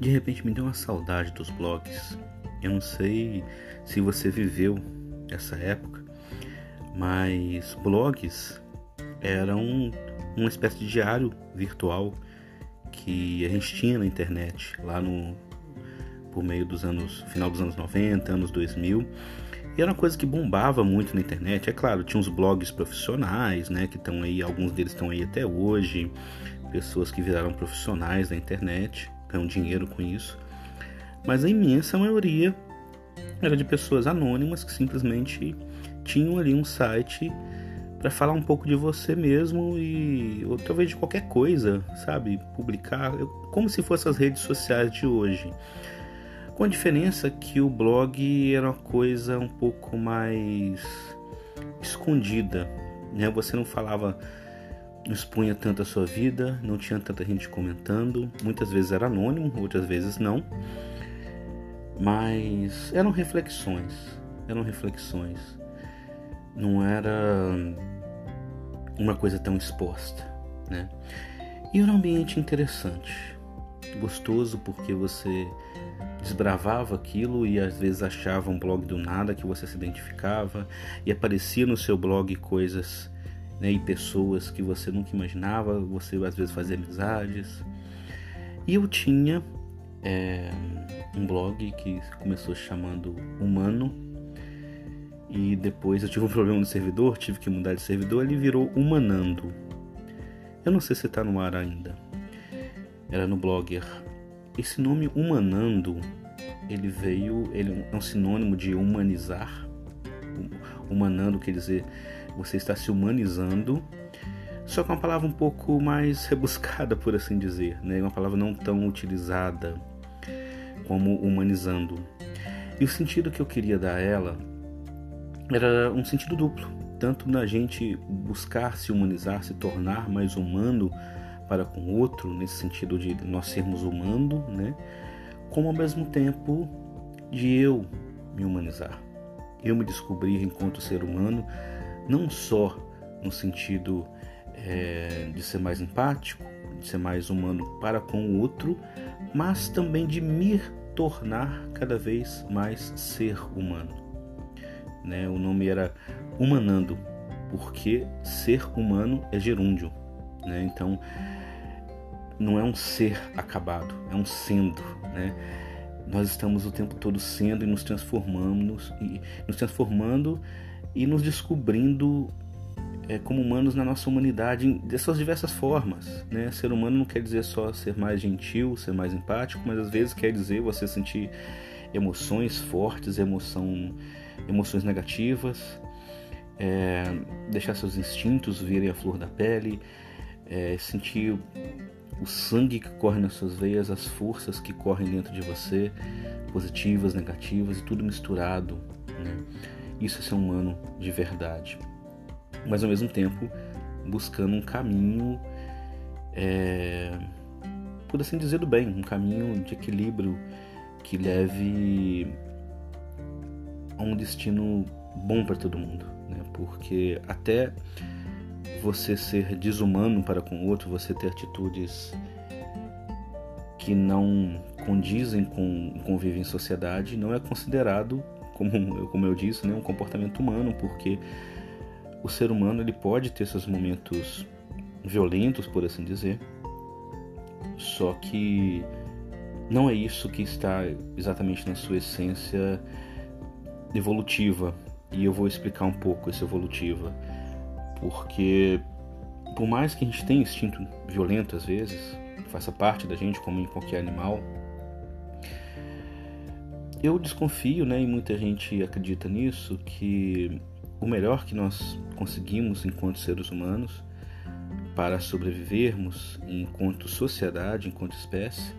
de repente me deu uma saudade dos blogs. Eu não sei se você viveu essa época, mas blogs eram uma espécie de diário virtual que a gente tinha na internet lá no por meio dos anos final dos anos 90, anos 2000. E era uma coisa que bombava muito na internet. É claro, tinha uns blogs profissionais, né, que estão aí, alguns deles estão aí até hoje, pessoas que viraram profissionais da internet, ganham dinheiro com isso. Mas a imensa maioria era de pessoas anônimas que simplesmente tinham ali um site para falar um pouco de você mesmo e ou talvez de qualquer coisa, sabe? Publicar como se fossem as redes sociais de hoje. Com a diferença que o blog era uma coisa um pouco mais escondida, né? Você não falava, expunha tanto a sua vida, não tinha tanta gente comentando, muitas vezes era anônimo, outras vezes não. Mas eram reflexões, eram reflexões. Não era uma coisa tão exposta, né? E era um ambiente interessante, gostoso porque você desbravava aquilo e às vezes achava um blog do nada que você se identificava e aparecia no seu blog coisas né, pessoas que você nunca imaginava, você às vezes fazia amizades. E eu tinha é, um blog que começou chamando Humano e depois eu tive um problema no servidor, tive que mudar de servidor, ele virou Humanando. Eu não sei se está no ar ainda. Era no Blogger. Esse nome Humanando, ele veio, ele é um sinônimo de humanizar. Humanando quer dizer você está se humanizando, só que é uma palavra um pouco mais rebuscada, por assim dizer, né? Uma palavra não tão utilizada como humanizando. E o sentido que eu queria dar a ela era um sentido duplo, tanto na gente buscar se humanizar, se tornar mais humano para com o outro, nesse sentido de nós sermos humanos, né? Como ao mesmo tempo de eu me humanizar, eu me descobrir enquanto ser humano, não só no sentido é, de ser mais empático, de ser mais humano para com o outro, mas também de me tornar cada vez mais ser humano né? O nome era Humanando, porque ser humano é gerúndio, né? Então não é um ser acabado, é um sendo, né? Nós estamos o tempo todo sendo e nos transformando e nos transformando e nos descobrindo é, como humanos na nossa humanidade de suas diversas formas. Né? Ser humano não quer dizer só ser mais gentil, ser mais empático, mas às vezes quer dizer você sentir emoções fortes, emoção emoções negativas, é, deixar seus instintos virem a flor da pele, é, sentir o sangue que corre nas suas veias, as forças que correm dentro de você, positivas, negativas e tudo misturado. Né? Isso é ser humano de verdade. Mas ao mesmo tempo buscando um caminho, é, por assim dizer, do bem, um caminho de equilíbrio que leve a um destino bom para todo mundo, né? Porque até você ser desumano para com o outro, você ter atitudes que não condizem com convívio em sociedade, não é considerado, como, como eu disse, né, um comportamento humano, porque o ser humano ele pode ter seus momentos violentos, por assim dizer, só que não é isso que está exatamente na sua essência evolutiva. E eu vou explicar um pouco essa evolutiva, porque por mais que a gente tenha instinto violento às vezes, faça parte da gente como em qualquer animal, eu desconfio, né, e muita gente acredita nisso, que o melhor que nós conseguimos enquanto seres humanos para sobrevivermos enquanto sociedade, enquanto espécie,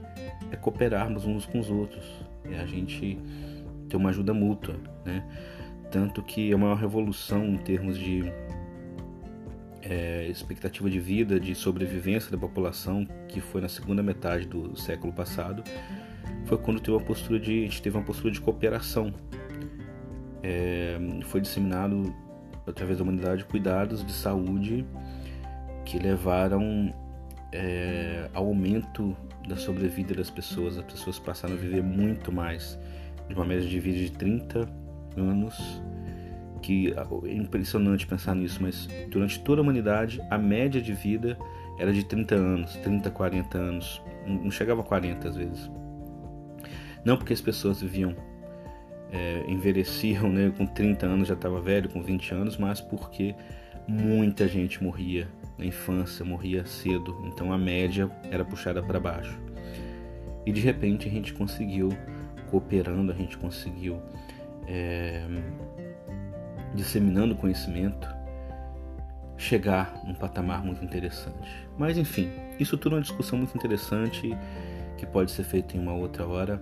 é cooperarmos uns com os outros. É a gente ter uma ajuda mútua, né? Tanto que a maior revolução em termos de é, expectativa de vida, de sobrevivência da população, que foi na segunda metade do século passado, foi quando teve uma postura de, a gente teve uma postura de cooperação. É, foi disseminado através da humanidade cuidados de saúde que levaram é, aumento da sobrevida das pessoas. As pessoas passaram a viver muito mais, de uma média de vida de 30 anos, que é impressionante pensar nisso, mas durante toda a humanidade a média de vida era de 30 anos, 30, 40 anos, não chegava a 40 às vezes. Não porque as pessoas viviam, é, envelheciam, né, com 30 anos já estava velho, com 20 anos, mas porque muita gente morria na infância, morria cedo, então a média era puxada para baixo. E de repente a gente conseguiu, cooperando, a gente conseguiu é, disseminando conhecimento, chegar num patamar muito interessante. Mas enfim, isso tudo é uma discussão muito interessante que pode ser feita em uma outra hora.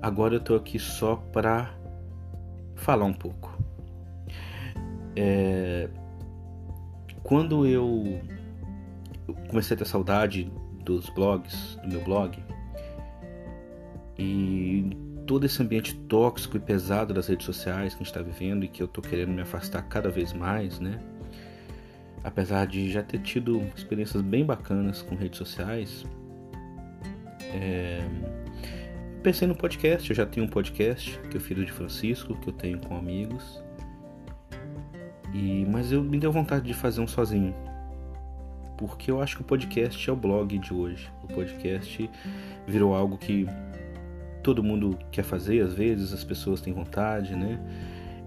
Agora eu estou aqui só para falar um pouco. É, quando eu comecei a ter saudade dos blogs, do meu blog, e todo esse ambiente tóxico e pesado das redes sociais que a gente está vivendo e que eu estou querendo me afastar cada vez mais, né? Apesar de já ter tido experiências bem bacanas com redes sociais, é... pensei no podcast. Eu já tenho um podcast que o Filho de Francisco, que eu tenho com amigos. E mas eu me deu vontade de fazer um sozinho, porque eu acho que o podcast é o blog de hoje. O podcast virou algo que todo mundo quer fazer, às vezes as pessoas têm vontade, né?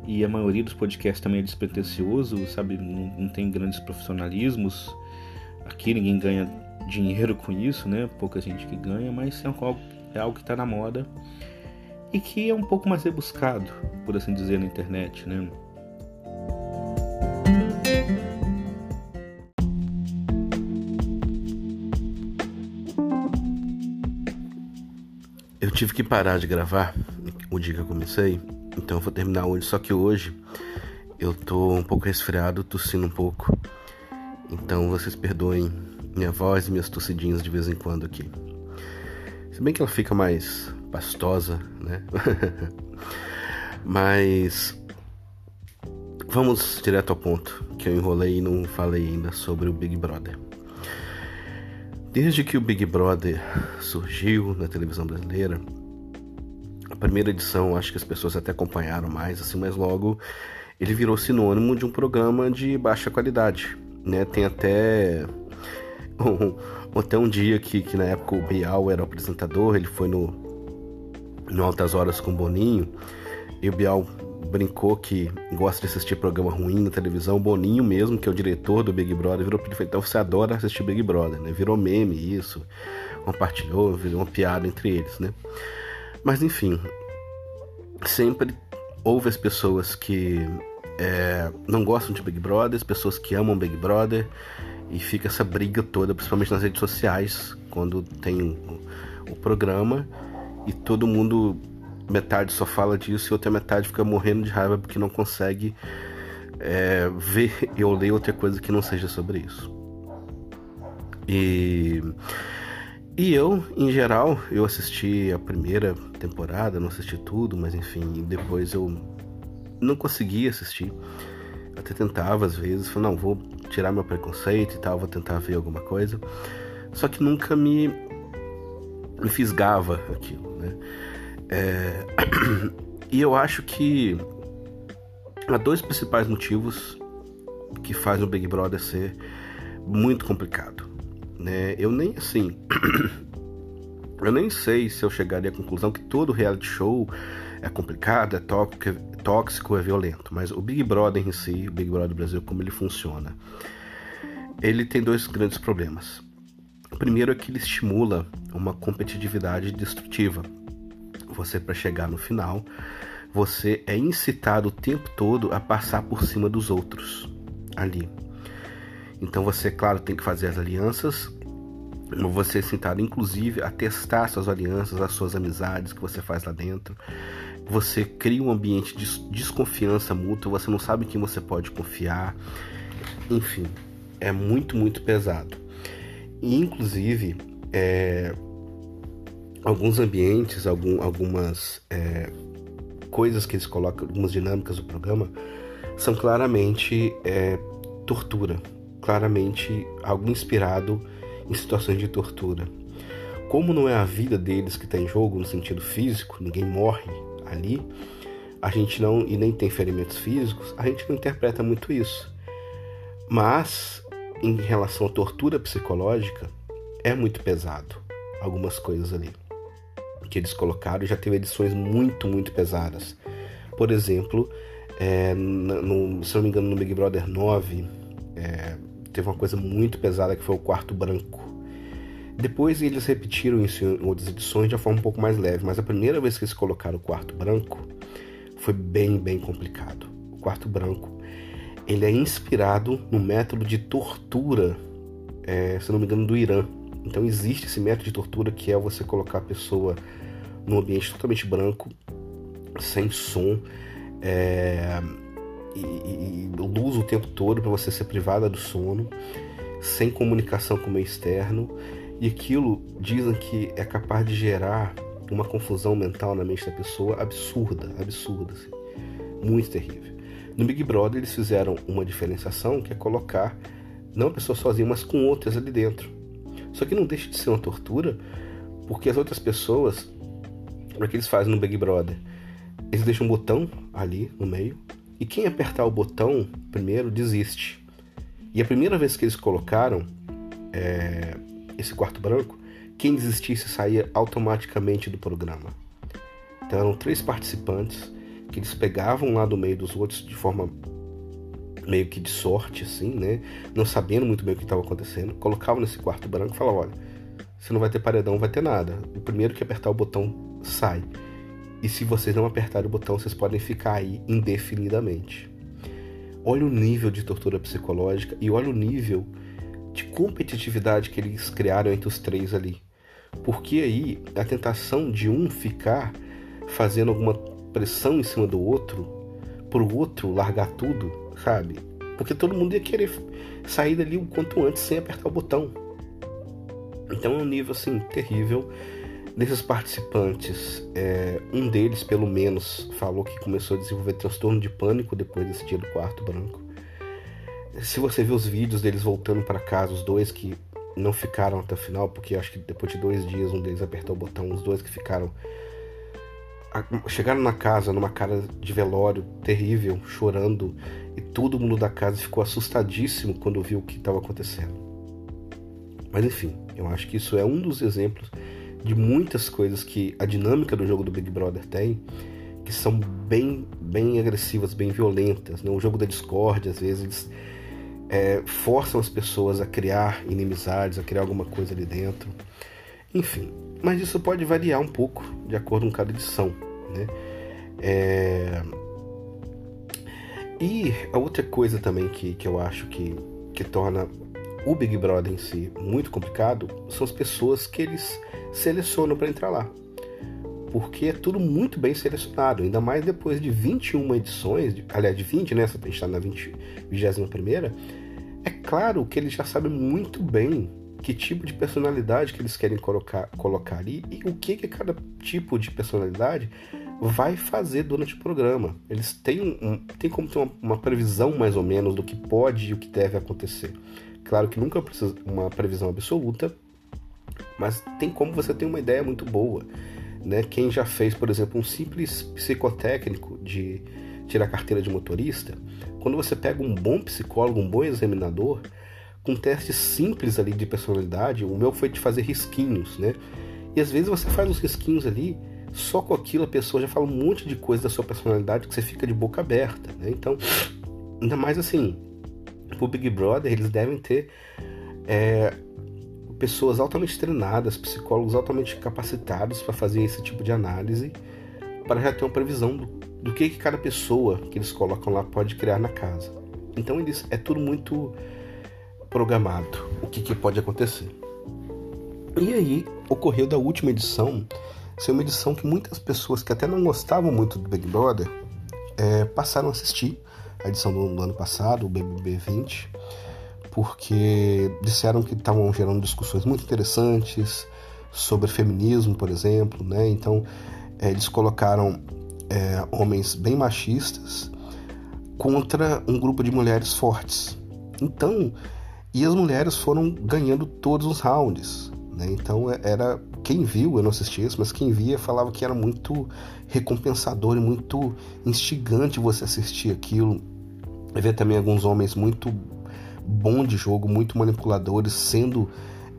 E a maioria dos podcasts também é despretensioso, sabe? Não, não tem grandes profissionalismos. Aqui ninguém ganha dinheiro com isso, né? Pouca gente que ganha, mas é algo, é algo que está na moda e que é um pouco mais rebuscado, por assim dizer, na internet, né? Eu tive que parar de gravar o dia que eu comecei, então eu vou terminar hoje. Só que hoje eu tô um pouco resfriado, tossindo um pouco. Então vocês perdoem minha voz e minhas tossidinhas de vez em quando aqui. Se bem que ela fica mais pastosa, né? Mas vamos direto ao ponto, que eu enrolei e não falei ainda sobre o Big Brother. Desde que o Big Brother surgiu na televisão brasileira, a primeira edição acho que as pessoas até acompanharam mais, assim, mas logo ele virou sinônimo de um programa de baixa qualidade, né? Tem até um, até um dia que, que na época o Bial era o apresentador, ele foi no, no Altas Horas com o Boninho, e o Bial brincou que gosta de assistir programa ruim na televisão. O Boninho mesmo, que é o diretor do Big Brother, virou ele então você adora assistir Big Brother, né? Virou meme isso, compartilhou, virou uma piada entre eles, né? Mas enfim, sempre houve as pessoas que é, não gostam de Big Brother, as pessoas que amam Big Brother, e fica essa briga toda, principalmente nas redes sociais, quando tem o, o programa e todo mundo metade só fala disso e outra metade fica morrendo de raiva porque não consegue é, ver ou ler outra coisa que não seja sobre isso. E, e eu, em geral, eu assisti a primeira temporada, não assisti tudo, mas enfim, depois eu não consegui assistir. Até tentava às vezes, falei, não, vou tirar meu preconceito e tal, vou tentar ver alguma coisa. Só que nunca me, me fisgava aquilo, né? É... e eu acho que há dois principais motivos que fazem o Big Brother ser muito complicado. Né? Eu nem assim. eu nem sei se eu chegaria à conclusão que todo reality show é complicado, é tóxico, é tóxico, é violento. Mas o Big Brother em si, o Big Brother Brasil, como ele funciona, ele tem dois grandes problemas. O primeiro é que ele estimula uma competitividade destrutiva você para chegar no final, você é incitado o tempo todo a passar por cima dos outros ali. Então você, claro, tem que fazer as alianças, você incitado inclusive a testar suas alianças, as suas amizades que você faz lá dentro. Você cria um ambiente de desconfiança mútua, você não sabe em quem você pode confiar. Enfim, é muito, muito pesado. E, inclusive, é, alguns ambientes, algum, algumas é, coisas que eles colocam, algumas dinâmicas do programa, são claramente é, tortura, claramente algo inspirado em situações de tortura. Como não é a vida deles que está em jogo no sentido físico, ninguém morre ali, a gente não e nem tem ferimentos físicos, a gente não interpreta muito isso. Mas em relação à tortura psicológica, é muito pesado algumas coisas ali que eles colocaram. Já teve edições muito, muito pesadas. Por exemplo, é, no, se não me engano, no Big Brother 9, é, teve uma coisa muito pesada que foi o quarto branco. Depois eles repetiram isso em outras edições de uma forma um pouco mais leve, mas a primeira vez que eles colocaram o quarto branco foi bem, bem complicado. O quarto branco ele é inspirado no método de tortura, é, se não me engano, do Irã. Então existe esse método de tortura que é você colocar a pessoa num ambiente totalmente branco, sem som, é, e, e, luz o tempo todo para você ser privada do sono, sem comunicação com o meio externo, e aquilo dizem que é capaz de gerar uma confusão mental na mente da pessoa absurda, absurda, assim, muito terrível. No Big Brother eles fizeram uma diferenciação que é colocar não a pessoa sozinha, mas com outras ali dentro. Só que não deixa de ser uma tortura, porque as outras pessoas, o que eles fazem no Big Brother? Eles deixam um botão ali no meio, e quem apertar o botão primeiro desiste. E a primeira vez que eles colocaram é, esse quarto branco, quem desistisse saía automaticamente do programa. Então eram três participantes que eles pegavam lá do meio dos outros de forma meio que de sorte, assim, né? Não sabendo muito bem o que estava acontecendo, colocavam nesse quarto branco e falavam: olha, você não vai ter paredão, não vai ter nada. O primeiro que apertar o botão sai. E se vocês não apertarem o botão, vocês podem ficar aí indefinidamente. Olha o nível de tortura psicológica e olha o nível de competitividade que eles criaram entre os três ali. Porque aí a tentação de um ficar fazendo alguma pressão em cima do outro, pro outro largar tudo, sabe? Porque todo mundo ia querer sair dali o quanto antes sem apertar o botão. Então é um nível assim terrível. Desses participantes, é, um deles, pelo menos, falou que começou a desenvolver transtorno de pânico depois desse dia do quarto branco. Se você ver os vídeos deles voltando para casa, os dois que não ficaram até o final, porque acho que depois de dois dias um deles apertou o botão, os dois que ficaram chegaram na casa numa cara de velório terrível, chorando, e todo mundo da casa ficou assustadíssimo quando viu o que estava acontecendo. Mas enfim, eu acho que isso é um dos exemplos de muitas coisas que a dinâmica do jogo do Big Brother tem, que são bem, bem agressivas, bem violentas. Né? O jogo da Discord, às vezes, é, forçam as pessoas a criar inimizades, a criar alguma coisa ali dentro. Enfim, mas isso pode variar um pouco de acordo com cada edição, né? É... E a outra coisa também que, que eu acho que, que torna o Big Brother em si muito complicado são as pessoas que eles selecionam para entrar lá. Porque é tudo muito bem selecionado, ainda mais depois de 21 edições, aliás, de 20, né? A gente está na 20, 21 primeira. É claro que eles já sabem muito bem que tipo de personalidade que eles querem colocar, colocar ali e o que, que cada tipo de personalidade vai fazer durante o programa. Eles têm, um, têm como ter uma, uma, previsão mais ou menos do que pode e o que deve acontecer. Claro que nunca precisa uma previsão absoluta, mas tem como você ter uma ideia muito boa. Né? Quem já fez, por exemplo, um simples psicotécnico de tirar carteira de motorista, quando você pega um bom psicólogo, um bom examinador, com testes simples ali de personalidade, o meu foi de fazer risquinhos, né? E às vezes você faz os risquinhos ali, só com aquilo a pessoa já fala um monte de coisa da sua personalidade que você fica de boca aberta, né? Então, ainda mais assim, pro Big Brother eles devem ter é, pessoas altamente treinadas, psicólogos altamente capacitados para fazer esse tipo de análise, para já ter uma previsão do, do que, que cada pessoa que eles colocam lá pode criar na casa. Então eles é tudo muito programado o que, que pode acontecer. E aí ocorreu da última edição ser uma edição que muitas pessoas que até não gostavam muito do Big Brother é, passaram a assistir a edição do, do ano passado, o BBB 20, porque disseram que estavam gerando discussões muito interessantes sobre feminismo, por exemplo, né? Então é, eles colocaram é, homens bem machistas contra um grupo de mulheres fortes. Então E as mulheres foram ganhando todos os rounds. Né? Então é, era quem viu, eu não assisti isso, mas quem via falava que era muito recompensador e muito instigante você assistir aquilo. Ver também alguns homens muito bom de jogo, muito manipuladores, sendo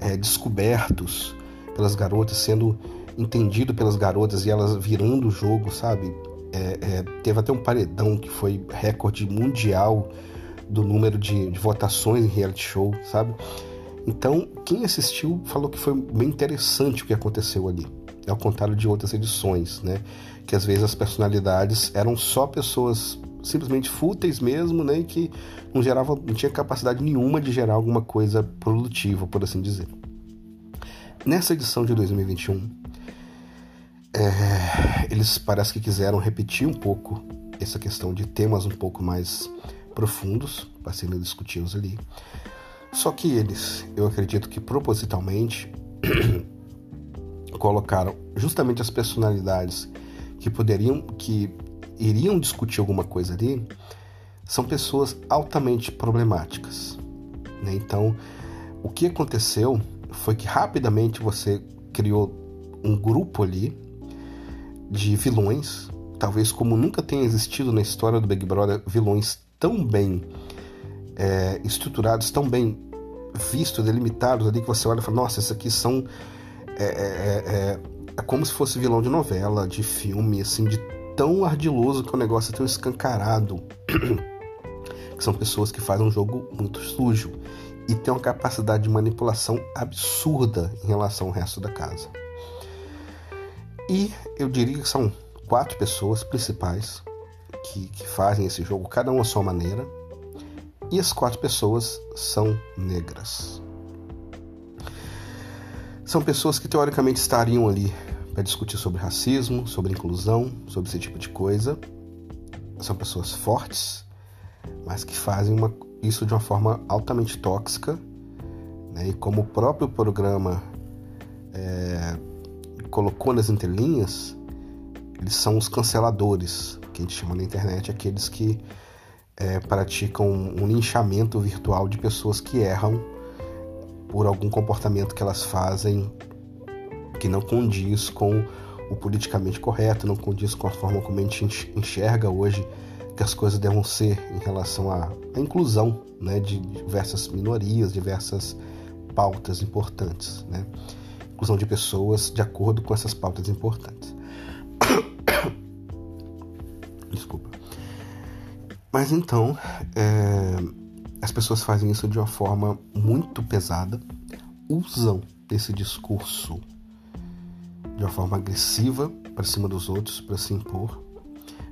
é, descobertos pelas garotas, sendo entendido pelas garotas e elas virando o jogo, sabe? É, é, teve até um paredão que foi recorde mundial do número de, de, votações em reality show, sabe? Então, quem assistiu falou que foi bem interessante o que aconteceu ali. Ao contrário de outras edições, né? Que às vezes as personalidades eram só pessoas simplesmente fúteis mesmo, né? E que não gerava, não tinha capacidade nenhuma de gerar alguma coisa produtiva, por assim dizer. Nessa edição de 2021, é, eles parece que quiseram repetir um pouco essa questão de temas um pouco mais profundos para serem discutidos ali. Só que eles, eu acredito que propositalmente, colocaram justamente as personalidades que poderiam, que iriam discutir alguma coisa ali, são pessoas altamente problemáticas. Né? Então, o que aconteceu foi que rapidamente você criou um grupo ali de vilões, talvez como nunca tenha existido na história do Big Brother, vilões tão bem é, estruturados, tão bem vistos, delimitados ali, que você olha e fala, nossa, esses aqui são. É, é, é, é, é como se fosse vilão de novela, de filme, assim, de tão ardiloso que o negócio é tão escancarado. que são pessoas que fazem um jogo muito sujo e têm uma capacidade de manipulação absurda em relação ao resto da casa. E eu diria que são quatro pessoas principais que, que fazem esse jogo, cada uma à sua maneira. E as quatro pessoas são negras. São pessoas que teoricamente estariam ali para discutir sobre racismo, sobre inclusão, sobre esse tipo de coisa. São pessoas fortes, mas que fazem uma, isso de uma forma altamente tóxica. Né? E como o próprio programa é, colocou nas entrelinhas, eles são os canceladores, que a gente chama na internet, aqueles que é, praticam um linchamento virtual de pessoas que erram por algum comportamento que elas fazem que não condiz com o politicamente correto, não condiz com a forma como a gente enxerga hoje que as coisas devem ser em relação à, à inclusão né, de diversas minorias, diversas pautas importantes. Né? inclusão de pessoas de acordo com essas pautas importantes. Desculpa. Mas então, é, as pessoas fazem isso de uma forma muito pesada, usam esse discurso de uma forma agressiva para cima dos outros, para se impor,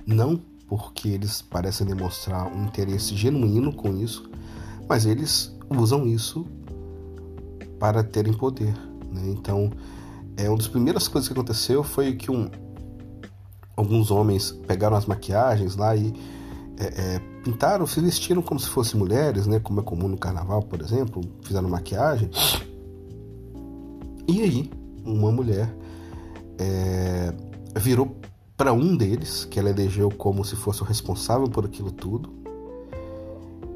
não porque eles parecem demonstrar um interesse genuíno com isso, mas eles usam isso para terem poder, né? Então, é, uma das primeiras coisas que aconteceu foi que um, alguns homens pegaram as maquiagens lá e é, é, pintaram, se vestiram como se fossem mulheres, né? como é comum no carnaval, por exemplo, fizeram maquiagem. E aí, uma mulher é, virou para um deles, que ela elegeu como se fosse o responsável por aquilo tudo,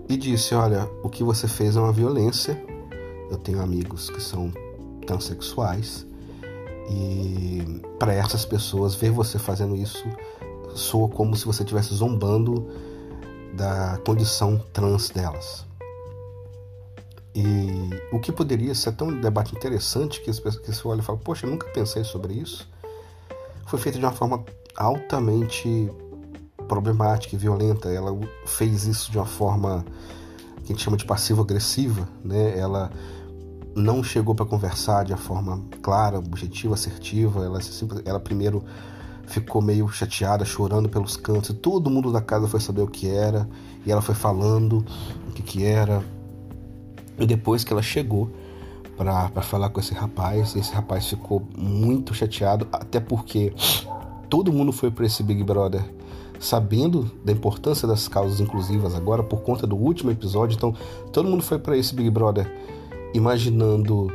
e disse: Olha, o que você fez é uma violência. Eu tenho amigos que são transexuais. E para essas pessoas, ver você fazendo isso soa como se você estivesse zombando da condição trans delas. E o que poderia ser tão um debate interessante que, as pessoas, que você olha e fala, poxa, eu nunca pensei sobre isso, foi feito de uma forma altamente problemática e violenta. Ela fez isso de uma forma que a gente chama de passivo-agressiva, né? Ela não chegou para conversar de uma forma clara, objetiva, assertiva. Ela, ela primeiro ficou meio chateada, chorando pelos cantos. E todo mundo da casa foi saber o que era. E ela foi falando o que, que era. E depois que ela chegou para falar com esse rapaz, esse rapaz ficou muito chateado, até porque todo mundo foi para esse Big Brother sabendo da importância das causas inclusivas agora por conta do último episódio. Então, todo mundo foi para esse Big Brother imaginando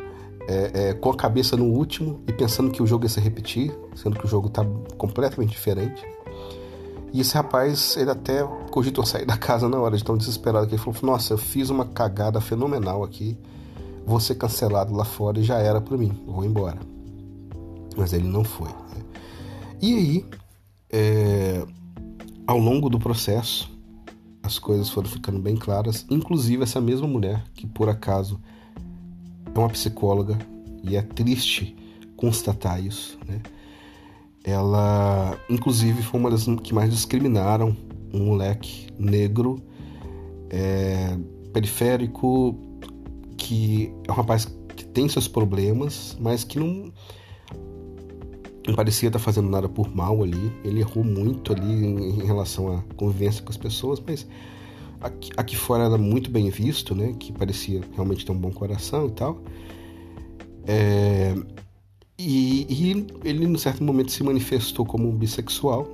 é, é, com a cabeça no último e pensando que o jogo ia se repetir, sendo que o jogo está completamente diferente. E esse rapaz, ele até cogitou sair da casa na hora de tão desesperado que ele falou: Nossa, eu fiz uma cagada fenomenal aqui, vou ser cancelado lá fora e já era para mim, vou embora. Mas ele não foi. Né? E aí, é, ao longo do processo, as coisas foram ficando bem claras, inclusive essa mesma mulher, que por acaso é uma psicóloga, e é triste constatar isso, né? Ela, inclusive, foi uma das que mais discriminaram um moleque negro, é, periférico, que é um rapaz que tem seus problemas, mas que não, não parecia estar fazendo nada por mal ali. Ele errou muito ali em, em relação à convivência com as pessoas, mas aqui, aqui fora era muito bem visto, né? Que parecia realmente ter um bom coração e tal. É, e, e, ele, em certo momento, se manifestou como um bissexual,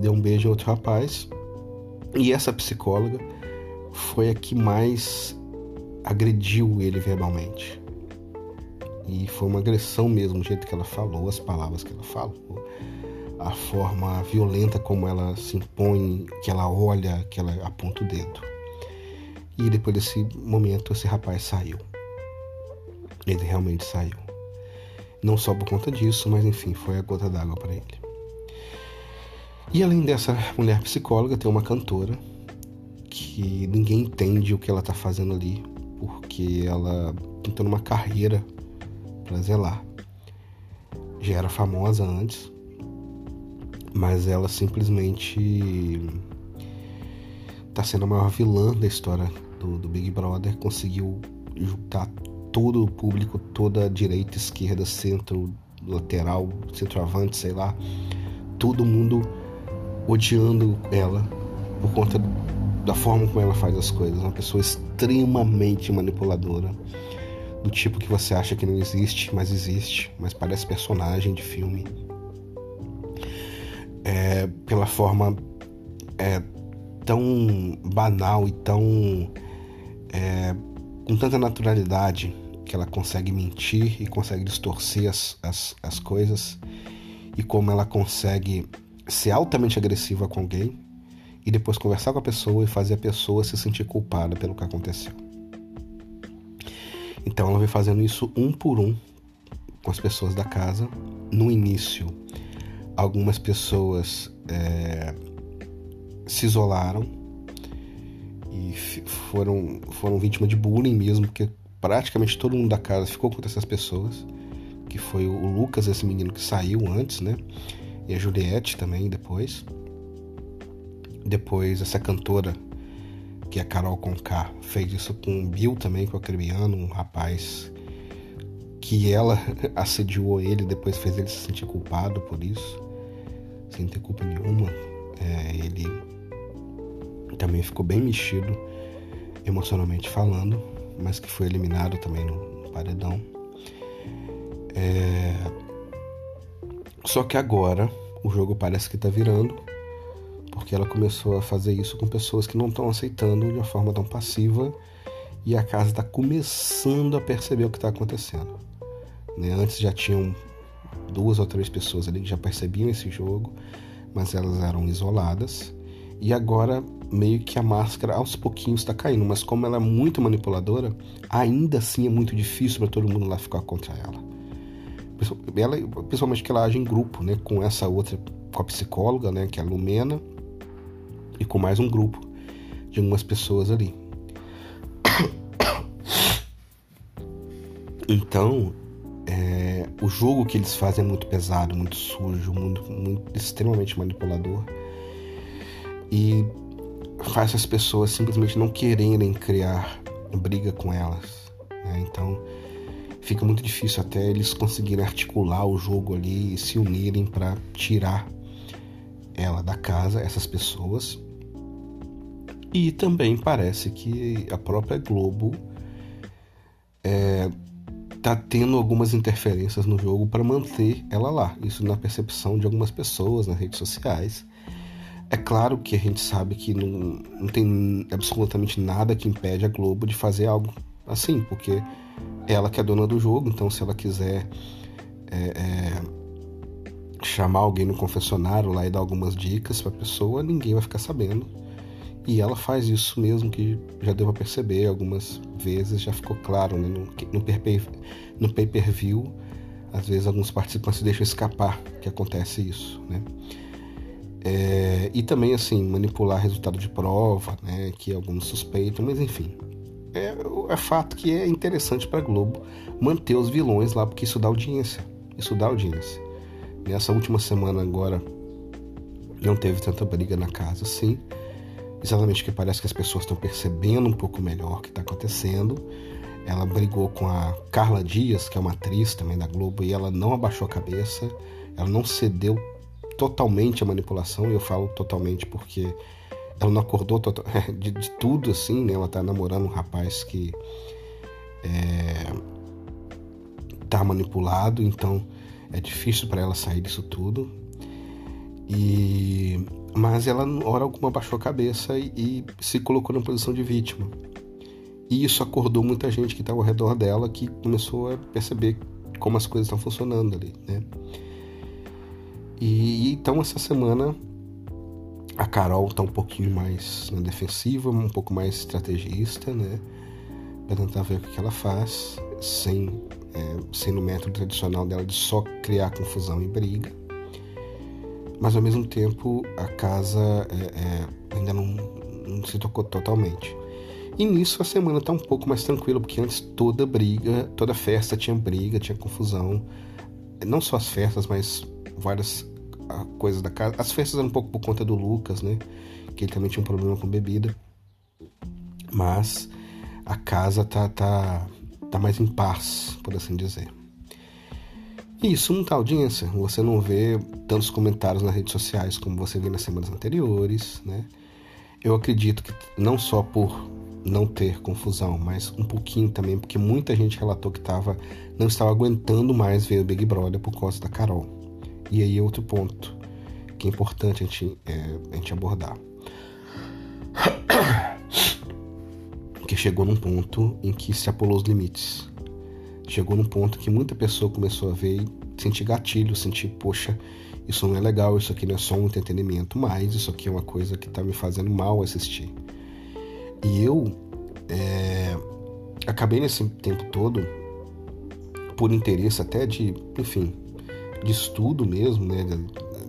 deu um beijo a outro rapaz, e essa psicóloga foi a que mais agrediu ele verbalmente. E foi uma agressão mesmo, o jeito que ela falou, as palavras que ela falou, a forma violenta como ela se impõe, que ela olha, que ela aponta o dedo. E depois desse momento, esse rapaz saiu. Ele realmente saiu. Não só por conta disso, mas enfim, foi a gota d'água para ele. E além dessa mulher psicóloga, tem uma cantora que ninguém entende o que ela tá fazendo ali, porque ela tentou uma carreira para zelar. Já era famosa antes, mas ela simplesmente tá sendo a maior vilã da história do, do Big Brother. Conseguiu juntar todo o público, toda a direita, esquerda, centro, lateral, centroavante, sei lá, todo mundo odiando ela por conta da forma como ela faz as coisas. Uma pessoa extremamente manipuladora, do tipo que você acha que não existe, mas existe, mas parece personagem de filme. É, pela forma é, tão banal e tão é, com tanta naturalidade que ela consegue mentir e consegue distorcer as, as, as coisas e como ela consegue ser altamente agressiva com alguém e depois conversar com a pessoa e fazer a pessoa se sentir culpada pelo que aconteceu. Então ela vem fazendo isso um por um com as pessoas da casa. No início, algumas pessoas é, se isolaram e foram, foram vítimas de bullying mesmo, porque praticamente todo mundo da casa ficou com essas pessoas, que foi o Lucas, esse menino que saiu antes, né? E a Juliette também depois. Depois essa cantora, que é a Carol Conká, fez isso com o Bill também, com o Acribiano, um rapaz que ela assediou ele, depois fez ele se sentir culpado por isso, sem ter culpa nenhuma. É, ele também ficou bem mexido emocionalmente falando mas que foi eliminado também no paredão. É... Só que agora o jogo parece que está virando, porque ela começou a fazer isso com pessoas que não estão aceitando de uma forma tão passiva e a casa está começando a perceber o que está acontecendo. Né? Antes já tinham duas ou três pessoas ali que já percebiam esse jogo, mas elas eram isoladas e agora meio que a máscara aos pouquinhos está caindo, mas como ela é muito manipuladora, ainda assim é muito difícil para todo mundo lá ficar contra ela. ela. Principalmente que ela age em grupo, né, com essa outra, com a psicóloga, né, que é a Lumena, e com mais um grupo de algumas pessoas ali. Então, é, o jogo que eles fazem é muito pesado, muito sujo, muito, muito extremamente manipulador e faz as pessoas simplesmente não quererem criar briga com elas. Né? Então fica muito difícil até eles conseguirem articular o jogo ali e se unirem para tirar ela da casa, essas pessoas. E também parece que a própria Globo é, tá tendo algumas interferências no jogo para manter ela lá. Isso na percepção de algumas pessoas nas redes sociais. É claro que a gente sabe que não, não tem absolutamente nada que impede a Globo de fazer algo assim, porque ela que é dona do jogo, então se ela quiser é, é, chamar alguém no confessionário lá e dar algumas dicas para a pessoa, ninguém vai ficar sabendo. E ela faz isso mesmo, que já deu a perceber algumas vezes, já ficou claro né? no, no, no pay-per-view. Às vezes alguns participantes deixam escapar que acontece isso, né? É, e também assim manipular resultado de prova, né? Que alguns suspeitam, mas enfim, é, é fato que é interessante para Globo manter os vilões lá porque isso dá audiência, isso dá audiência. Nessa última semana agora não teve tanta briga na casa assim, exatamente porque parece que as pessoas estão percebendo um pouco melhor o que está acontecendo. Ela brigou com a Carla Dias, que é uma atriz também da Globo, e ela não abaixou a cabeça, ela não cedeu totalmente à manipulação, e eu falo totalmente porque ela não acordou de, de tudo assim, né? Ela tá namorando um rapaz que é, tá manipulado, então é difícil para ela sair disso tudo. E mas ela hora alguma baixou a cabeça e, e, se colocou na posição de vítima. E isso acordou muita gente que estava ao redor dela que começou a perceber como as coisas estão funcionando ali, né? E então essa semana a Carol está um pouquinho mais na defensiva, um pouco mais estrategista, né? Para tentar ver o que ela faz, sem é, sendo o método tradicional dela de só criar confusão e briga. Mas ao mesmo tempo a casa é, é, ainda não, não, se tocou totalmente. E nisso a semana está um pouco mais tranquila, porque antes toda briga, toda festa tinha briga, tinha confusão. Não só as festas, mas várias coisas da casa. As festas eram um pouco por conta do Lucas, né? Que ele também tinha um problema com bebida. Mas a casa tá, tá tá mais em paz, por assim dizer. E isso não tá audiência, você não vê tantos comentários nas redes sociais como você vê nas semanas anteriores, né? Eu acredito que não só por não ter confusão, mas um pouquinho também, porque muita gente relatou que tava, não estava aguentando mais ver o Big Brother por causa da Carol. E aí outro ponto que é importante a gente, é, a gente abordar. Porque chegou num ponto em que se apolou os limites. Chegou num ponto que muita pessoa começou a ver e sentir gatilho, sentir, poxa, isso não é legal, isso aqui não é só um entretenimento, mas isso aqui é uma coisa que está me fazendo mal assistir. E eu é, acabei nesse tempo todo, por interesse até de, enfim, de estudo mesmo, né,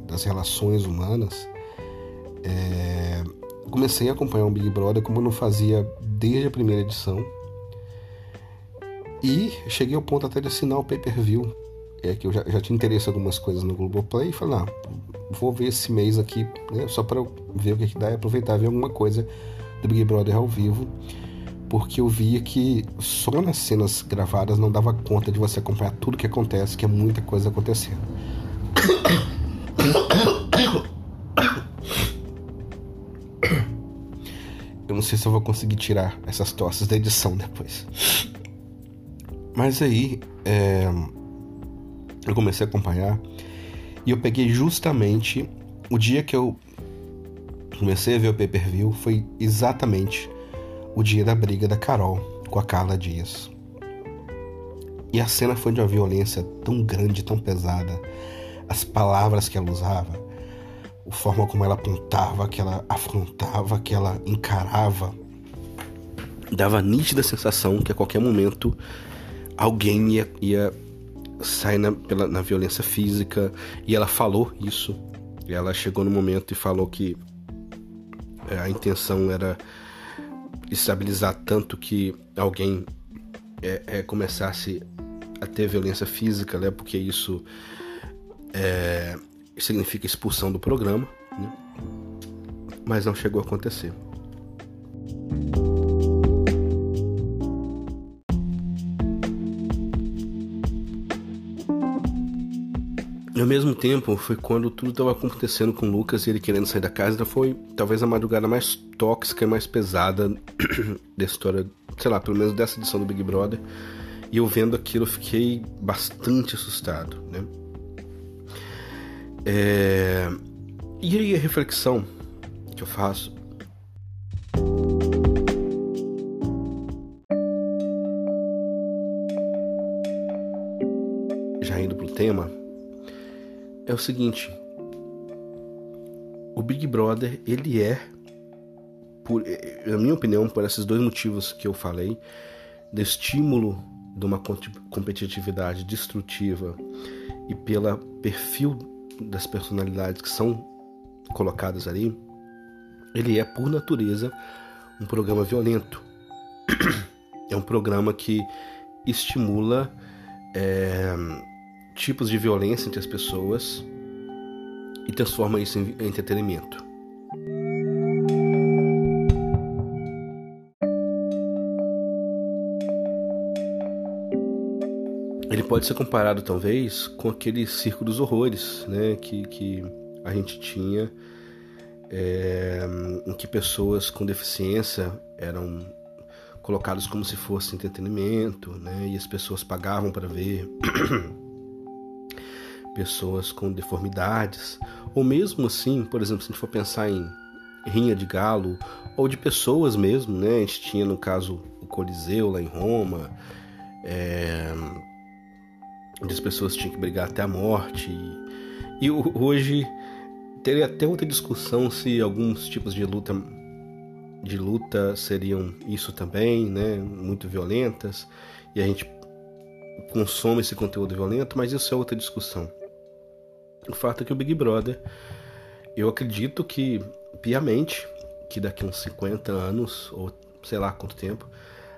das relações humanas, é, comecei a acompanhar o Big Brother como eu não fazia desde a primeira edição. E cheguei ao ponto até de assinar o pay-per-view. É que eu já, já tinha interesse em algumas coisas no Globoplay e falei, ah, vou ver esse mês aqui, né, só para ver o que, que dá e aproveitar ver alguma coisa do Big Brother ao vivo. Porque eu via que só nas cenas gravadas não dava conta de você acompanhar tudo que acontece, que é muita coisa acontecendo. Eu não sei se eu vou conseguir tirar essas tosses da edição depois. Mas aí é, eu comecei a acompanhar e eu peguei justamente o dia que eu comecei a ver o pay-per-view foi exatamente o dia da briga da Carol com a Carla Dias. E a cena foi de uma violência tão grande, tão pesada. As palavras que ela usava, a forma como ela apontava, que ela afrontava, que ela encarava, dava nítida sensação que a qualquer momento alguém ia, ia sair na, pela, na violência física. E ela falou isso. Ela chegou no momento e falou que é, a intenção era estabilizar tanto que alguém é, é, começasse a ter violência física, né? Porque isso é, significa expulsão do programa, né? mas não chegou a acontecer. E ao mesmo tempo, foi quando tudo estava acontecendo com Lucas e ele querendo sair da casa. Então foi talvez a madrugada mais tóxica e mais pesada da história, sei lá, pelo menos dessa edição do Big Brother. E eu vendo aquilo, eu fiquei bastante assustado, né? É... E aí a reflexão que eu faço já indo pro tema, é o seguinte: o Big Brother, ele é, por, na minha opinião, por esses dois motivos que eu falei, do estímulo de uma competitividade destrutiva e pelo perfil das personalidades que são colocadas ali, ele é por natureza um programa violento. É um programa que estimula é, tipos de violência entre as pessoas e transforma isso em entretenimento. Ele pode ser comparado talvez com aquele circo dos horrores, né, que, que a gente tinha, é, em que pessoas com deficiência eram colocadas como se fosse entretenimento, né, e as pessoas pagavam para ver. Pessoas com deformidades, ou mesmo assim, por exemplo, se a gente for pensar em rinha de galo, ou de pessoas mesmo, né? A gente tinha no caso o Coliseu lá em Roma, é, onde as pessoas tinham que brigar até a morte. E, e hoje teria até outra discussão se alguns tipos de luta de luta seriam isso também, né? Muito violentas, e a gente consome esse conteúdo violento, mas isso é outra discussão. O fato é que o Big Brother, eu acredito que, piamente, que daqui uns 50 anos, ou sei lá quanto tempo,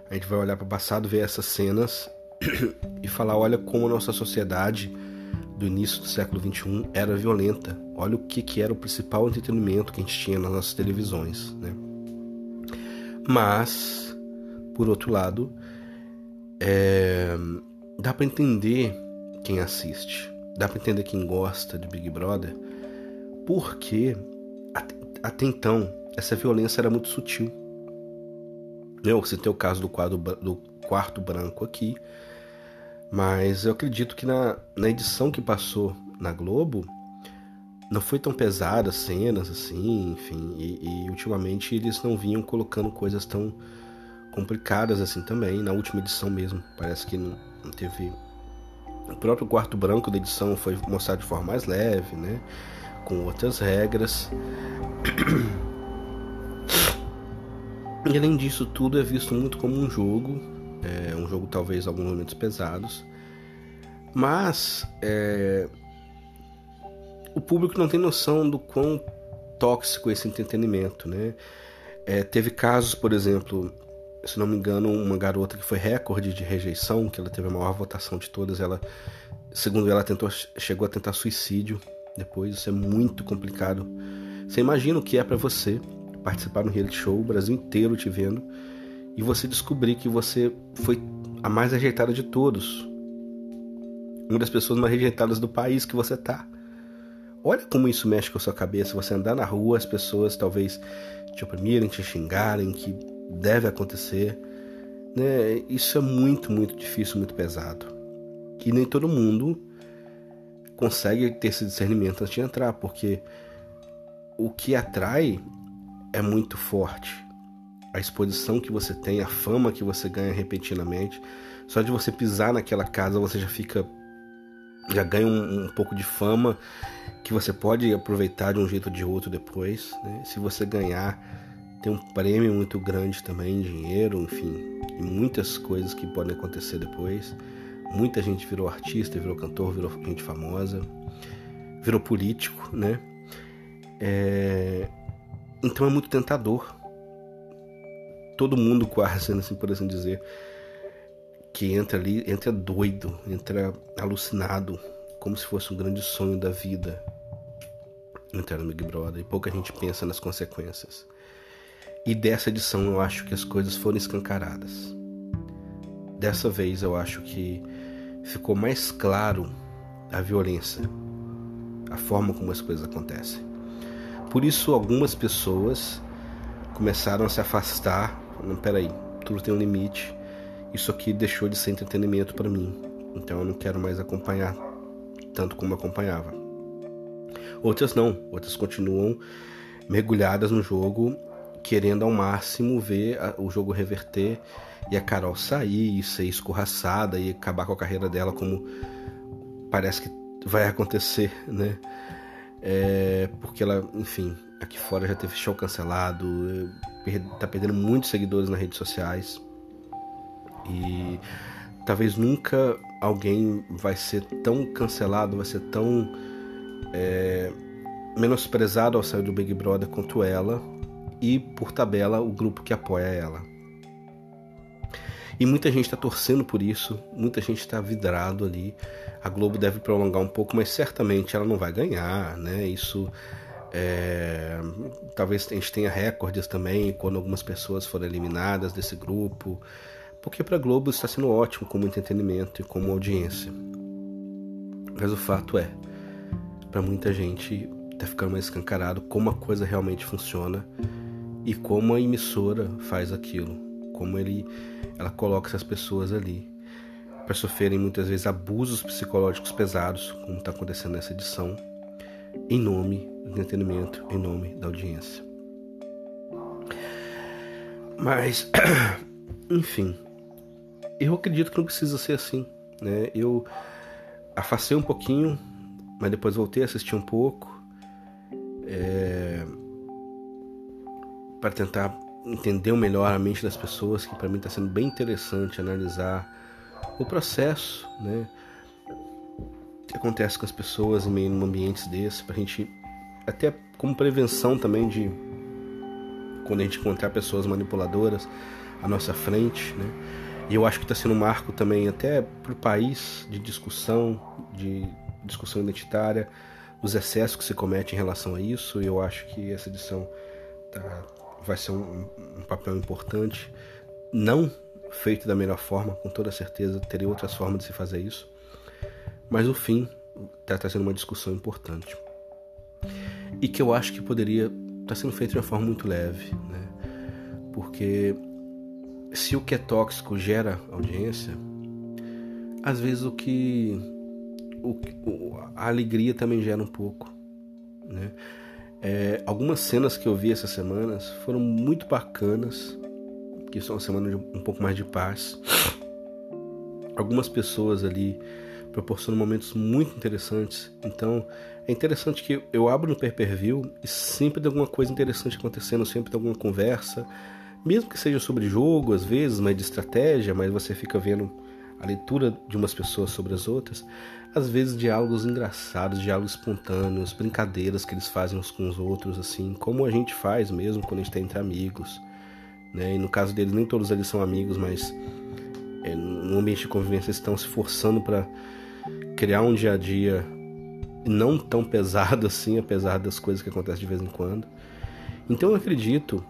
a gente vai olhar para o passado, ver essas cenas e falar: olha como a nossa sociedade do início do século XXI era violenta. Olha o que, que era o principal entretenimento que a gente tinha nas nossas televisões. Né? Mas, por outro lado, é, dá para entender quem assiste dá para entender quem gosta de Big Brother, porque até, então essa violência era muito sutil. Eu citei o caso do, quadro, do quarto branco aqui, mas eu acredito que na, na edição que passou na Globo não foi tão pesada as cenas assim, enfim, e, e ultimamente eles não vinham colocando coisas tão complicadas assim também. Na última edição mesmo, parece que não, não teve o próprio quarto branco da edição foi mostrado de forma mais leve, né? Com outras regras. E além disso tudo é visto muito como um jogo, é um jogo talvez alguns momentos pesados, mas é, o público não tem noção do quão tóxico é esse entretenimento, né? É, teve casos, por exemplo, se não me engano, uma garota que foi recorde de rejeição, que ela teve a maior votação de todas, ela, segundo ela, tentou, chegou a tentar suicídio depois. Isso é muito complicado. Você imagina o que é para você participar no reality show, o Brasil inteiro te vendo, e você descobrir que você foi a mais rejeitada de todos. Uma das pessoas mais rejeitadas do país que você tá. Olha como isso mexe com a sua cabeça. Você andar na rua, as pessoas talvez te oprimirem, te xingarem, que deve acontecer. Né? Isso é muito, muito difícil, muito pesado. E nem todo mundo consegue ter esse discernimento antes de entrar, porque o que atrai é muito forte. A exposição que você tem, a fama que você ganha repentinamente. Só de você pisar naquela casa você já fica. já ganha um, um pouco de fama que você pode aproveitar de um jeito ou de outro depois. Né? Se você ganhar tem um prêmio muito grande também, dinheiro, enfim, e muitas coisas que podem acontecer depois. Muita gente virou artista, virou cantor, virou gente famosa, virou político, né? É... Então é muito tentador. Todo mundo quase, assim, por assim dizer, que entra ali, entra doido, entra alucinado, como se fosse um grande sonho da vida entrar no Big Brother. E pouca gente pensa nas consequências. E dessa edição eu acho que as coisas foram escancaradas. Dessa vez eu acho que ficou mais claro a violência, a forma como as coisas acontecem. Por isso algumas pessoas começaram a se afastar. Não, peraí, tudo tem um limite. Isso aqui deixou de ser entretenimento para mim. Então eu não quero mais acompanhar tanto como acompanhava. Outras não, outras continuam mergulhadas no jogo querendo ao máximo ver o jogo reverter e a Carol sair e ser escorraçada e acabar com a carreira dela como parece que vai acontecer, né? É, porque ela, enfim, aqui fora já teve show cancelado, tá perdendo muitos seguidores nas redes sociais. E talvez nunca alguém vai ser tão cancelado, vai ser tão é, menosprezado ao sair do Big Brother quanto ela e, por tabela, o grupo que apoia ela. E muita gente está torcendo por isso, muita gente está vidrado ali. A Globo deve prolongar um pouco, mas certamente ela não vai ganhar, né? Isso é, talvez a gente tenha recordes também quando algumas pessoas foram eliminadas desse grupo, porque para a Globo está sendo ótimo como entretenimento e como audiência. Mas o fato é, para muita gente está ficando mais escancarado como a coisa realmente funciona e como a emissora faz aquilo, como ele, ela coloca essas pessoas ali para sofrerem muitas vezes abusos psicológicos pesados, como está acontecendo nessa edição em nome do entretenimento, em nome da audiência. Mas, enfim, eu acredito que não precisa ser assim. Né? Eu afastei um pouquinho, mas depois voltei a assistir um pouco é, para tentar entender melhor a mente das pessoas, que para mim está sendo bem interessante analisar o processo, né? que acontece com as pessoas em meio a ambientes desse, pra gente até como prevenção também de quando a gente encontrar pessoas manipuladoras à nossa frente, né? E eu acho que está sendo um marco também até para o país de discussão, de discussão identitária, os excessos que se comete em relação a isso. E eu acho que essa edição tá, vai ser um, um papel importante, não feito da melhor forma, com toda certeza teria outras formas de se fazer isso, mas o fim está trazendo uma discussão importante. E que eu acho que poderia estar tá sendo feito de uma forma muito leve, né? Porque se o que é tóxico gera audiência, às vezes o que o, a alegria também gera um pouco, né? É, algumas cenas que eu vi essas semanas foram muito bacanas, que são uma semana de um pouco mais de paz. Algumas pessoas ali proporciona momentos muito interessantes. Então, é interessante que eu abro no pay-per-view e sempre tem alguma coisa interessante acontecendo, sempre tem alguma conversa, mesmo que seja sobre jogo, às vezes, mas de estratégia, mas você fica vendo a leitura de umas pessoas sobre as outras, às vezes diálogos engraçados, diálogos espontâneos, brincadeiras que eles fazem uns com os outros, assim, como a gente faz mesmo quando a gente está entre amigos. Né? E no caso deles, nem todos eles são amigos, mas é, no ambiente de convivência estão se forçando para criar um dia a dia não tão pesado assim, apesar das coisas que acontecem de vez em quando. Então eu acredito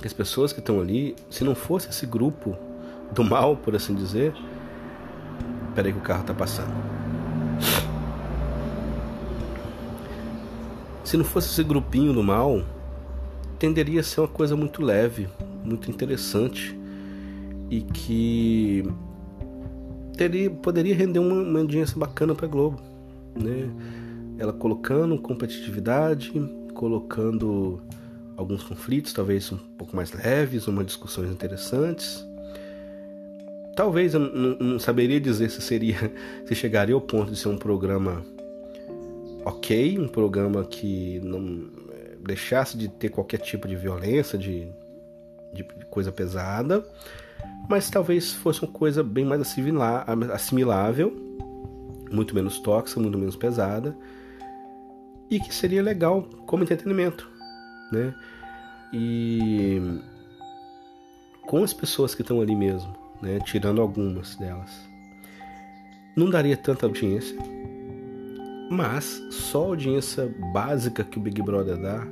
que as pessoas que estão ali, se não fosse esse grupo do mal, por assim dizer, peraí que o carro está passando. Se não fosse esse grupinho do mal, tenderia a ser uma coisa muito leve, muito interessante e que teria, poderia render uma, uma audiência bacana para Globo, né? Ela colocando competitividade, colocando alguns conflitos, talvez um pouco mais leves, umas discussões interessantes. Talvez eu não, saberia dizer se seria, se chegaria ao ponto de ser um programa ok, um programa que não eh, deixasse de ter qualquer tipo de violência, de, de coisa pesada, mas talvez fosse uma coisa bem mais assimilável, muito menos tóxica, muito menos pesada, e que seria legal como entretenimento, né? E com as pessoas que estão ali mesmo, né? Tirando algumas delas, não daria tanta audiência, mas só a audiência básica que o Big Brother dá,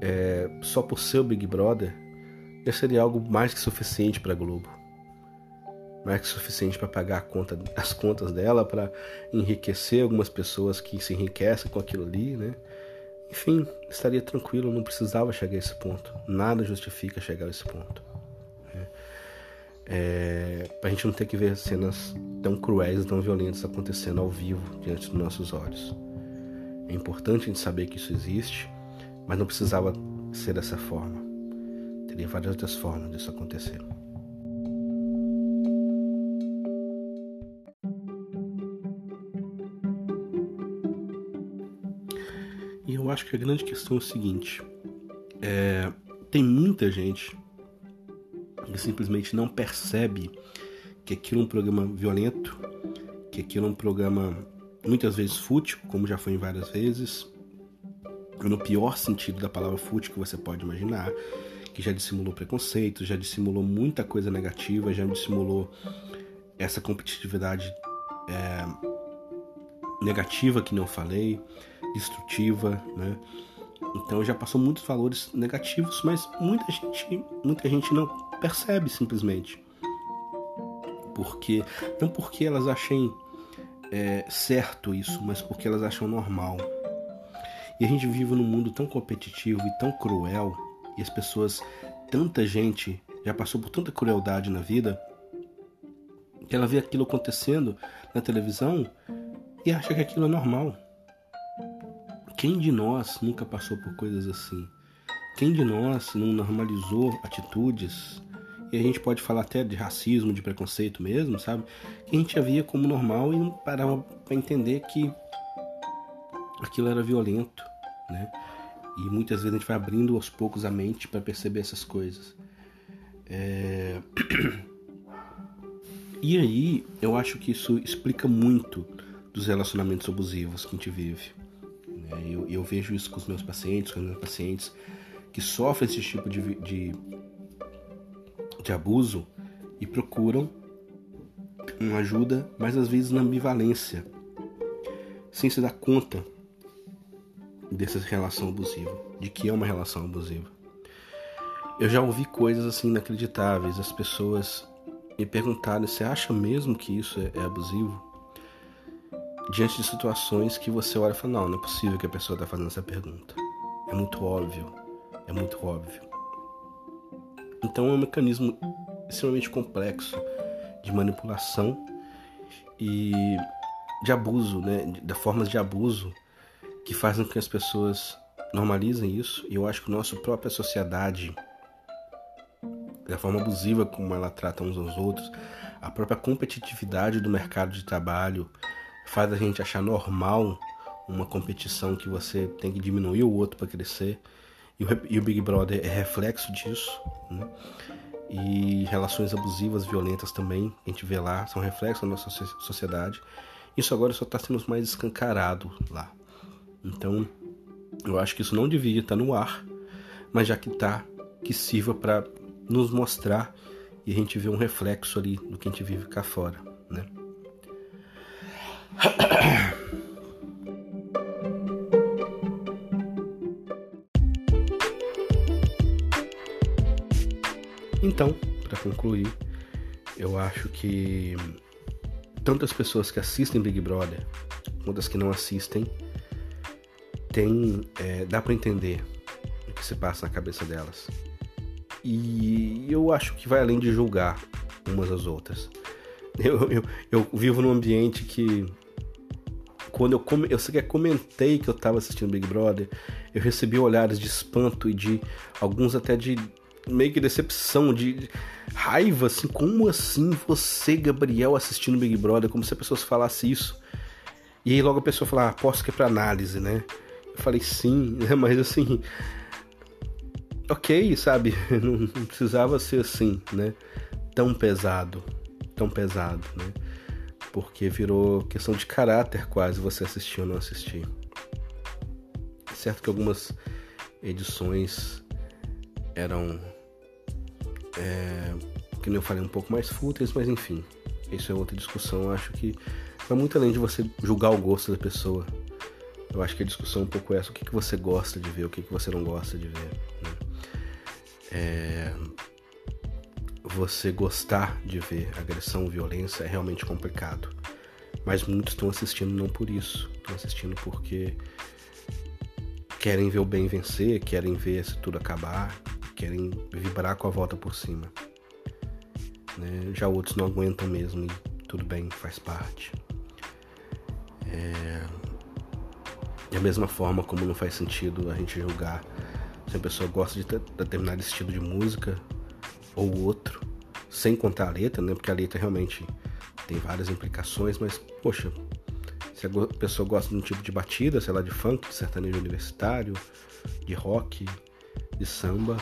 é, só por ser o Big Brother, já seria algo mais que suficiente para a Globo. Mais que suficiente para pagar conta, as contas dela, para enriquecer algumas pessoas que se enriquecem com aquilo ali, né? Enfim, estaria tranquilo, não precisava chegar a esse ponto. Nada justifica chegar a esse ponto é, para a gente não ter que ver cenas tão cruéis tão violentas acontecendo ao vivo diante dos nossos olhos. É importante a gente saber que isso existe, mas não precisava ser dessa forma. Teria várias outras formas disso acontecer. E eu acho que a grande questão é o seguinte: é, tem muita gente simplesmente não percebe que aquilo é um programa violento, que aquilo é um programa muitas vezes fútil, como já foi em várias vezes, no pior sentido da palavra fútil que você pode imaginar, que já dissimulou preconceito, já dissimulou muita coisa negativa, já dissimulou essa competitividade é, negativa que não falei, destrutiva, né? Então já passou muitos valores negativos, mas muita gente, muita gente não percebe simplesmente. Porque não porque elas achem é, certo isso, mas porque elas acham normal. E a gente vive num mundo tão competitivo e tão cruel, e as pessoas, tanta gente já passou por tanta crueldade na vida, que ela vê aquilo acontecendo na televisão e acha que aquilo é normal. Quem de nós nunca passou por coisas assim? Quem de nós não normalizou atitudes? E a gente pode falar até de racismo, de preconceito mesmo, sabe? Que a gente havia como normal e não parava para entender que aquilo era violento, né? E muitas vezes a gente vai abrindo aos poucos a mente para perceber essas coisas. É... E aí, eu acho que isso explica muito dos relacionamentos abusivos que a gente vive. Né? Eu, eu vejo isso com os meus pacientes, com os meus pacientes que sofrem esse tipo de, de, de abuso e procuram uma ajuda, mas às vezes na ambivalência, sem se dar conta dessa relação abusiva, de que é uma relação abusiva. Eu já ouvi coisas assim inacreditáveis, as pessoas me perguntaram: você acha mesmo que isso é, é abusivo? Diante de situações que você olha e fala: não, não é possível que a pessoa está fazendo essa pergunta. É muito óbvio, é muito óbvio. Então é um mecanismo extremamente complexo de manipulação e de abuso, né? Da formas de abuso que fazem com que as pessoas normalizem isso. E eu acho que a nossa própria sociedade, da forma abusiva como ela trata uns aos outros, a própria competitividade do mercado de trabalho faz a gente achar normal uma competição que você tem que diminuir o outro para crescer. E o, e o, Big Brother é reflexo disso. Né? E relações abusivas, violentas também, a gente vê lá, são reflexos da nossa sociedade. Isso agora só está sendo mais escancarado lá. Então, eu acho que isso não devia estar no ar, mas já que está, que sirva para nos mostrar e a gente ver um reflexo ali do que a gente vive cá fora, né? Então, para concluir, eu acho que tantas pessoas que assistem Big Brother quanto as que não assistem tem é, dá para entender o que se passa na cabeça delas. E eu acho que vai além de julgar umas às outras. Eu, eu, eu vivo num ambiente que quando eu, come, eu sequer comentei que eu estava assistindo Big Brother, eu recebi olhares de espanto e de alguns até de meio que decepção, de raiva, assim, como assim você, Gabriel, assistindo Big Brother, como se a pessoa falasse isso. E aí logo a pessoa fala, ah, aposto que é pra análise, né? Eu falei sim, né? Mas assim. Ok, sabe? Não, precisava ser assim, né? Tão pesado. Tão pesado, né? Porque virou questão de caráter quase você assistir ou não assistir. Certo que algumas edições eram. É, que eu falei, um pouco mais fúteis, mas enfim. Isso é outra discussão. Eu acho que vai muito além de você julgar o gosto da pessoa. Eu acho que a discussão é um pouco essa: o que, que você gosta de ver, o que, que você não gosta de ver. Né? É... Você gostar de ver agressão, violência é realmente complicado. Mas muitos estão assistindo não por isso, estão assistindo porque querem ver o bem vencer, querem ver se tudo acabar, querem vibrar com a volta por cima. Né? Já outros não aguentam mesmo e tudo bem, faz parte. É... Da mesma forma como não faz sentido a gente julgar se a pessoa gosta de determinado estilo de música ou outro, sem contar a letra, né? Porque a letra realmente tem várias implicações, mas, poxa, Se a pessoa gosta de um tipo de batida, sei lá, de funk, de sertanejo universitário, de rock, de samba,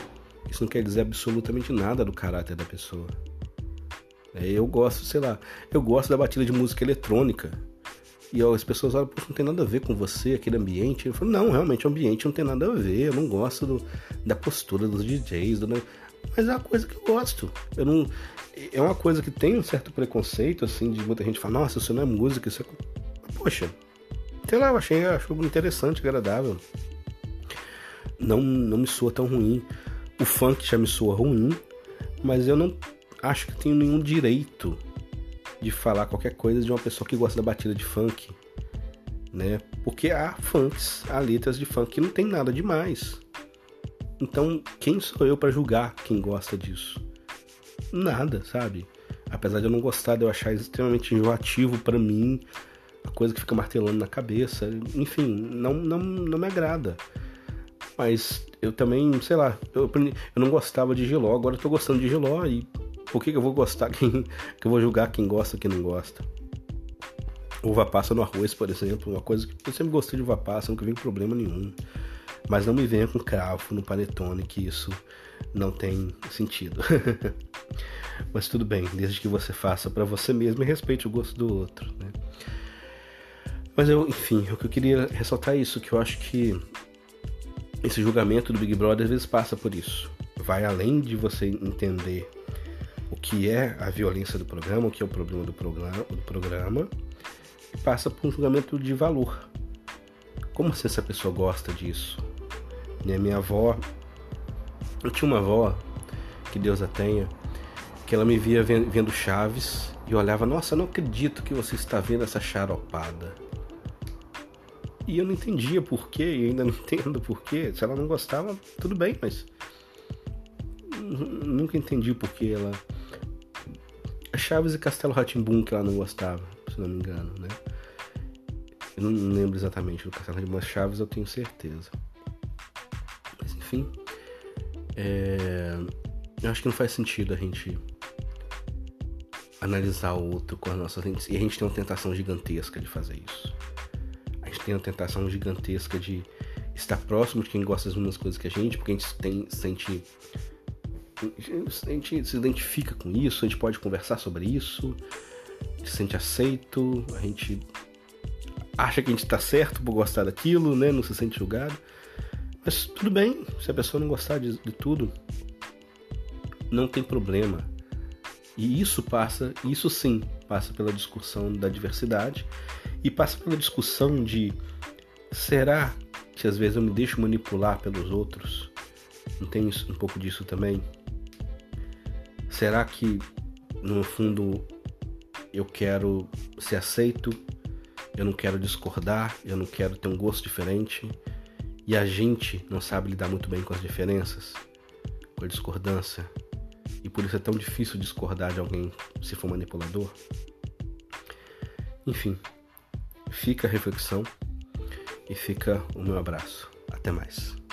isso não quer dizer absolutamente nada do caráter da pessoa. É, eu gosto, sei lá, eu gosto da batida de música eletrônica. E ó, as pessoas olham, não tem nada a ver com você, aquele ambiente. Eu falo, não, realmente o ambiente não tem nada a ver. Eu não gosto do, da postura dos DJs, do, mas é uma coisa que eu gosto. Eu não, é uma coisa que tem um certo preconceito, assim, de muita gente falar, nossa, isso não é música, isso é. Poxa, sei lá, eu achei, acho interessante, agradável. Não, não me soa tão ruim. O funk já me soa ruim, mas eu não acho que tenho nenhum direito de falar qualquer coisa de uma pessoa que gosta da batida de funk, né? Porque há funks, há letras de funk que não tem nada demais. Então, quem sou eu para julgar quem gosta disso? Nada, sabe? Apesar de eu não gostar, de eu achar extremamente enjoativo para mim, a coisa que fica martelando na cabeça, enfim, não, não, não me agrada. Mas eu também, sei lá, eu, eu não gostava de Giló, agora eu tô gostando de Giló e por que, que eu vou gostar quem. que eu vou julgar quem gosta quem não gosta? Uva passa no arroz, por exemplo, uma coisa que eu sempre gostei de uva passa, nunca vi problema nenhum. Mas não me venha com cravo no panetone, que isso não tem sentido. Mas tudo bem, desde que você faça para você mesmo e respeite o gosto do outro, né? Mas eu, enfim, o que eu queria ressaltar é isso, que eu acho que esse julgamento do Big Brother às vezes passa por isso. Vai além de você entender o que é a violência do programa, o que é o problema do programa, do programa e passa por um julgamento de valor. Como se essa pessoa gosta disso? Minha avó, eu tinha uma avó, que Deus a tenha, que ela me via vendo Chaves e olhava, nossa, não acredito que você está vendo essa charopada. E eu não entendia porquê, e ainda não entendo porquê. Se ela não gostava, tudo bem, mas. Nunca entendi porquê ela. Chaves e Castelo Ratimbum que ela não gostava, se não me engano, né? Eu não lembro exatamente do Castelo Ratimbum, mas Chaves eu tenho certeza. É... Eu acho que não faz sentido a gente analisar o outro com as nossas lentes. E a gente tem uma tentação gigantesca de fazer isso tem a tentação gigantesca de estar próximo de quem gosta das mesmas coisas que a gente, porque a gente tem, sente. A gente se identifica com isso, a gente pode conversar sobre isso, se sente aceito, a gente acha que a gente está certo por gostar daquilo, né? Não se sente julgado. Mas tudo bem, se a pessoa não gostar de, de tudo, não tem problema. E isso passa, isso sim, passa pela discussão da diversidade e passa pela discussão de será que às vezes eu me deixo manipular pelos outros? Não tem um pouco disso também? Será que no fundo eu quero ser aceito? Eu não quero discordar, eu não quero ter um gosto diferente. E a gente não sabe lidar muito bem com as diferenças, com a discordância. E por isso é tão difícil discordar de alguém se for manipulador. Enfim, Fica a reflexão e fica o meu abraço. Até mais.